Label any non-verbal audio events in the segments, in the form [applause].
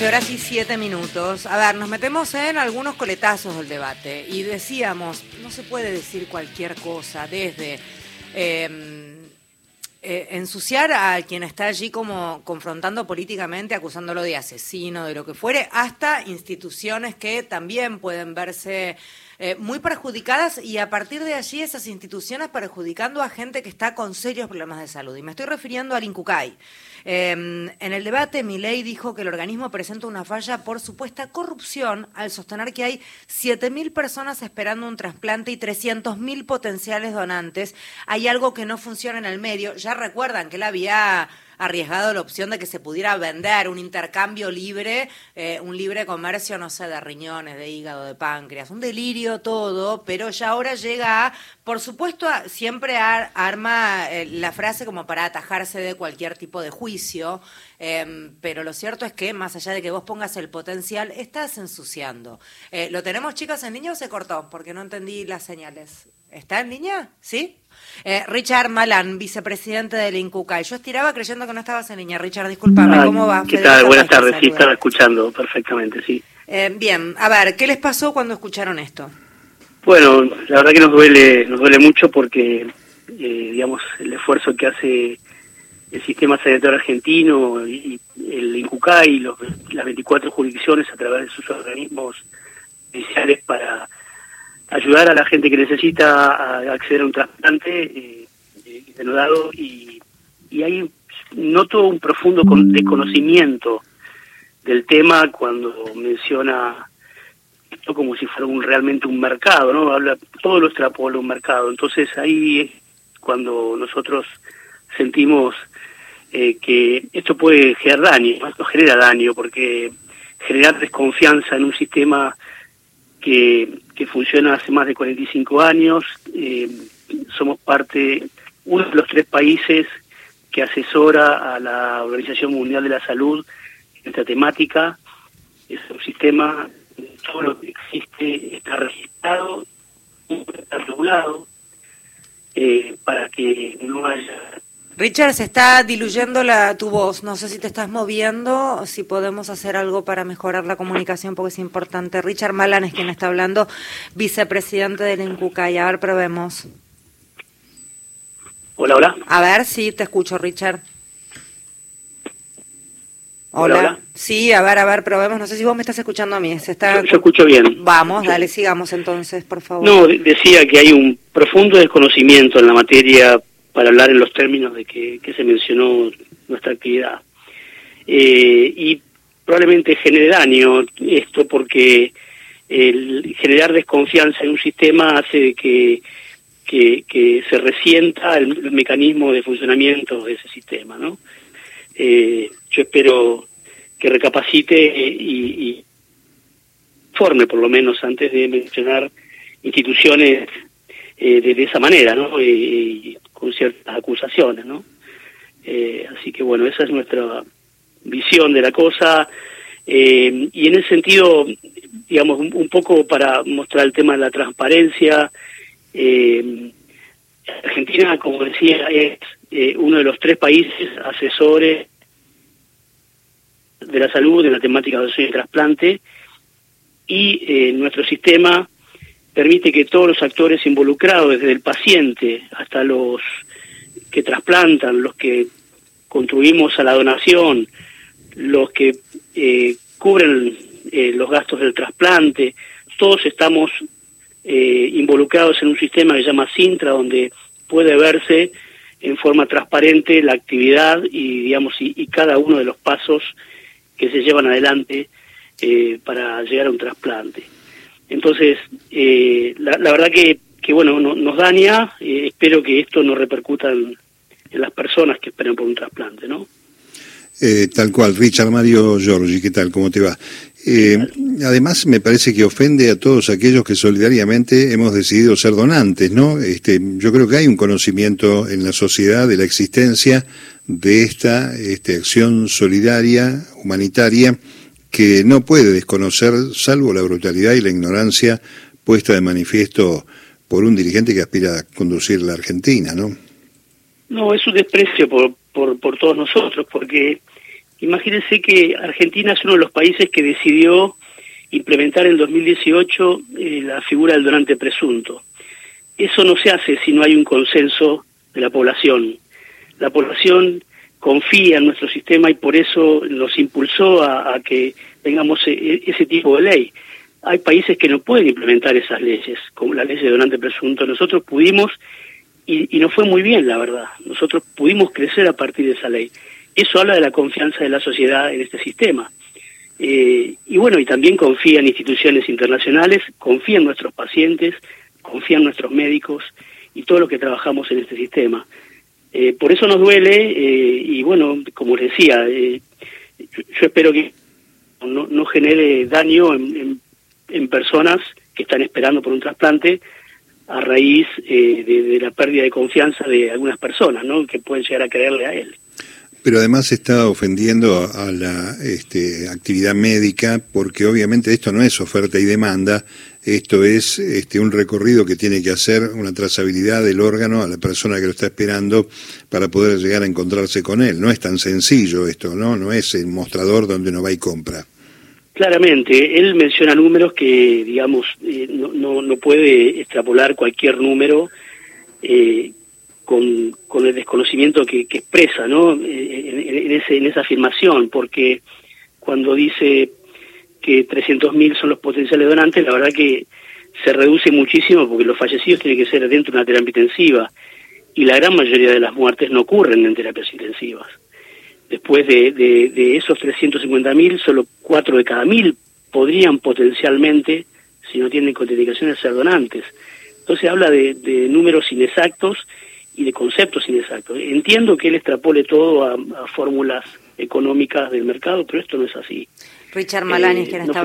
12 horas y 7 minutos. A ver, nos metemos en algunos coletazos del debate y decíamos, no se puede decir cualquier cosa desde em, eh, ensuciar a quien está allí como confrontando políticamente, acusándolo de asesino, de lo que fuere, hasta instituciones que también pueden verse eh, muy perjudicadas y a partir de allí esas instituciones perjudicando a gente que está con serios problemas de salud. Y me estoy refiriendo al INCUCAI. Em, en el debate, Milei dijo que el organismo presenta una falla por supuesta corrupción al sostener que hay 7.000 personas esperando un trasplante y 300.000 potenciales donantes. Hay algo que no funciona en el medio. Ya recuerdan que él había arriesgado la opción de que se pudiera vender un intercambio libre, eh, un libre comercio, no sé, de riñones, de hígado, de páncreas, un delirio todo, pero ya ahora llega a, por supuesto, siempre arma eh, la frase como para atajarse de cualquier tipo de juicio, em, pero lo cierto es que más allá de que vos pongas el potencial, estás ensuciando. Eh, ¿Lo tenemos chicas en línea o se cortó? Porque no entendí las señales. ¿Está en línea? ¿Sí? Eh, Richard Malan, vicepresidente del INCUCA. Yo estiraba creyendo que no estabas en línea. Richard, discúlpame, ¿cómo va? ¿Qué tal? Buenas tardes, sí, estaba escuchando perfectamente, sí. Eh, bien, a ver, ¿qué les pasó cuando escucharon esto? Bueno, la verdad que nos duele, nos duele mucho porque, eh, digamos, el esfuerzo que hace el sistema sanitario argentino y el INCUCA y los, las 24 jurisdicciones a través de sus organismos judiciales para ayudar a la gente que necesita acceder a un trasplante eh, denudado y, y hay noto un profundo desconocimiento del tema cuando menciona esto como si fuera un, realmente un mercado, ¿no? Habla, todo lo extrapola un mercado. Entonces ahí es cuando nosotros sentimos eh, que esto puede generar daño, esto genera daño, porque generar desconfianza en un sistema que, que funciona hace más de 45 años. Eh, somos parte, uno de los tres países que asesora a la Organización Mundial de la Salud en esta temática. Es un sistema, todo lo que existe está registrado, está regulado, eh, para que no haya Richard, se está diluyendo la, tu voz. No sé si te estás moviendo, si podemos hacer algo para mejorar la comunicación, porque es importante. Richard Malan es quien está hablando, vicepresidente del INCUCA. Y a ver, probemos. Hola, hola. A ver, sí, te escucho, Richard. Hola. Sí, a ver, a ver, probemos. No sé si vos me estás escuchando a mí. Se está... yo, escucho bien. Vamos, dale, sigamos entonces, por favor. No, decía que hay un profundo desconocimiento en la materia para hablar en los términos de que, se mencionó nuestra actividad. Eh, y probablemente genere daño esto porque el generar desconfianza en un sistema hace que, que, se resienta el, mecanismo de funcionamiento de ese sistema. ¿no? Eh, yo espero que recapacite y, y forme por lo menos antes de mencionar instituciones eh, de, esa manera, ¿no? con ciertas acusaciones, ¿no? Eh, así que bueno, esa es nuestra visión de la cosa. Eh, y en ese sentido, digamos, un, poco para mostrar el tema de la transparencia, eh, Argentina, como decía, es uno de los tres países asesores de la salud en la temática de y trasplante y nuestro sistema permite que todos los actores involucrados, desde el paciente hasta los que trasplantan, los que contribuimos a la donación, los que eh, cubren eh, los gastos del trasplante, todos estamos eh, involucrados en un sistema que se llama Sintra, donde puede verse en forma transparente la actividad y digamos y, cada uno de los pasos que se llevan adelante para llegar a un trasplante. Entonces, eh, la, verdad que, que bueno, nos daña, eh, espero que esto no repercuta en, las personas que esperan por un trasplante, ¿no? Eh, tal cual, Richard Mario Giorgi, ¿qué tal? ¿Cómo te va? además, me parece que ofende a todos aquellos que solidariamente hemos decidido ser donantes, ¿no? Este, yo creo que hay un conocimiento en la sociedad de la existencia de esta este, acción solidaria, humanitaria, que no puede desconocer, salvo la brutalidad y la ignorancia puesta de manifiesto por un dirigente que aspira a conducir la Argentina, ¿no? No, es un desprecio por, por, por todos nosotros, porque Imagínense que Argentina es uno de los países que decidió implementar en 2018 eh, la figura del donante presunto. Eso no se hace si no hay un consenso de la población. La población confía en nuestro sistema y por eso nos impulsó a, que tengamos e, e, ese tipo de ley. Hay países que no pueden implementar esas leyes, como la ley de donante presunto. Nosotros pudimos, y, y nos fue muy bien, la verdad. Nosotros pudimos crecer a partir de esa ley. Eso habla de la confianza de la sociedad en este sistema. Eh, y bueno, y también confía en instituciones internacionales, confía en nuestros pacientes, confía en nuestros médicos y todo lo que trabajamos en este sistema. Eh, por eso nos duele eh, y bueno, como les decía, yo, espero que no, genere daño en, en, personas que están esperando por un trasplante a raíz de, de, la pérdida de confianza de algunas personas, ¿no? Que pueden llegar a creerle a él. Pero además está ofendiendo a la este, actividad médica porque obviamente esto no es oferta y demanda, esto es este, un recorrido que tiene que hacer una trazabilidad del órgano a la persona que lo está esperando para poder llegar a encontrarse con él. No es tan sencillo esto, ¿no? No es el mostrador donde uno va y compra. Claramente, él menciona números que, digamos, eh, no, no, puede extrapolar cualquier número eh, con, el desconocimiento que, expresa ¿no? Eh, en, ese, en esa afirmación, porque cuando dice que 300.000 son los potenciales donantes, la verdad que se reduce muchísimo porque los fallecidos tienen que ser dentro de una terapia intensiva y la gran mayoría de las muertes no ocurren en terapias intensivas. Después de, de, de esos 350.000, solo 4 de cada 1.000 podrían potencialmente, si no tienen contraindicaciones, ser donantes. Entonces habla de, de números inexactos y de conceptos inexactos. Entiendo que él extrapole todo a, a fórmulas económicas del mercado, pero esto no es así. Richard Malanis, eh, quien está,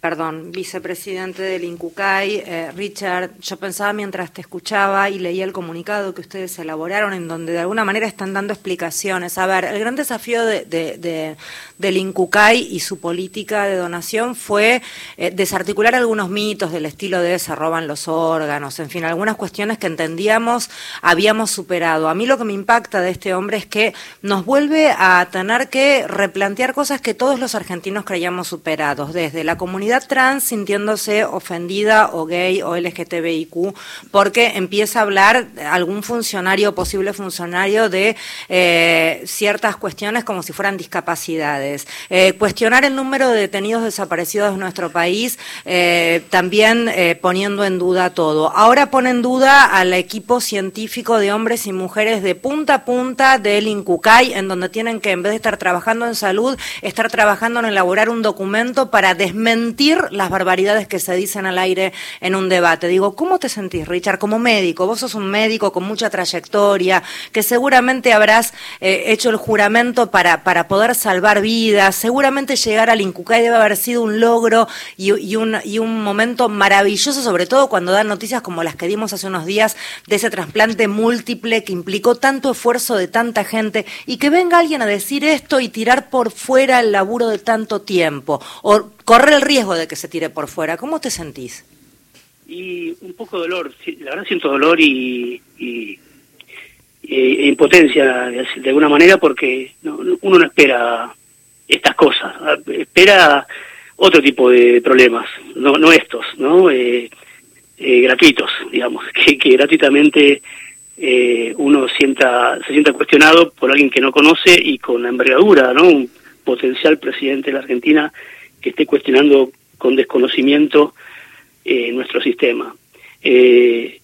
perdón, vicepresidente del INCUCAI. Eh, Richard, yo pensaba mientras te escuchaba y leía el comunicado que ustedes elaboraron, en donde de alguna manera están dando explicaciones. A ver, el gran desafío de, del INCUCAI y su política de donación fue eh, desarticular algunos mitos del estilo de se roban los órganos, en fin, algunas cuestiones que entendíamos habíamos superado. A mí lo que me impacta de este hombre es que nos vuelve a tener que replantear cosas que todos los argentinos creíamos superados, desde la comunidad trans sintiéndose ofendida o gay o LGTBIQ, porque empieza a hablar algún funcionario, posible funcionario, de eh, ciertas cuestiones como si fueran discapacidades. Eh, cuestionar el número de detenidos desaparecidos en nuestro país, eh, también poniendo en duda todo. Ahora pone en duda al equipo científico de hombres y mujeres de punta a punta del INCUCAI, en donde tienen que, en vez de estar trabajando en salud, estar trabajando en elaborar un documento para desmentir las barbaridades que se dicen al aire en un debate. Digo, ¿cómo te sentís, Richard, como médico? Vos sos un médico con mucha trayectoria, que seguramente habrás eh, hecho el juramento para, para poder salvar vidas, seguramente llegar al Incucay debe haber sido un logro y, un, y un momento maravilloso, sobre todo cuando dan noticias como las que dimos hace unos días de ese trasplante múltiple que implicó tanto esfuerzo de tanta gente y que venga alguien a decir esto y tirar por fuera el laburo de tanto tiempo tiempo o correr el riesgo de que se tire por fuera. ¿Cómo te sentís? Y un poco de dolor, la verdad siento dolor y, y, e impotencia de, alguna manera porque uno no espera estas cosas, espera otro tipo de problemas, no, no estos, ¿no? Eh, eh, gratuitos, digamos, [laughs] que, que gratuitamente eh, uno sienta, se sienta cuestionado por alguien que no conoce y con la envergadura, ¿no? Potencial presidente de la Argentina que esté cuestionando con desconocimiento eh, nuestro sistema. Eh,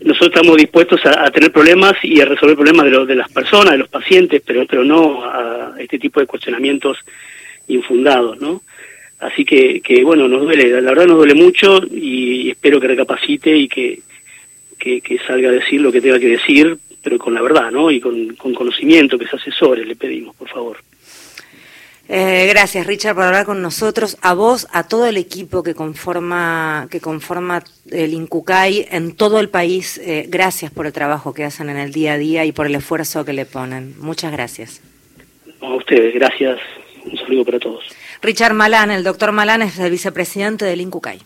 nosotros estamos dispuestos a, tener problemas y a resolver problemas de, de las personas, de los pacientes, pero, pero no a este tipo de cuestionamientos infundados, ¿no? Así que, que bueno, nos duele, la verdad nos duele mucho y espero que recapacite y que, que, salga a decir lo que tenga que decir, pero con la verdad, ¿no? Y con, con conocimiento, que se asesore, le pedimos, por favor. Eh, gracias, Richard, por hablar con nosotros. A vos, a todo el equipo que conforma, que conforma el INCUCAI en todo el país, eh, gracias por el trabajo que hacen en el día a día y por el esfuerzo que le ponen. Muchas gracias. A ustedes, gracias. Un saludo para todos. Richard Malán, el doctor Malán es el vicepresidente del INCUCAI.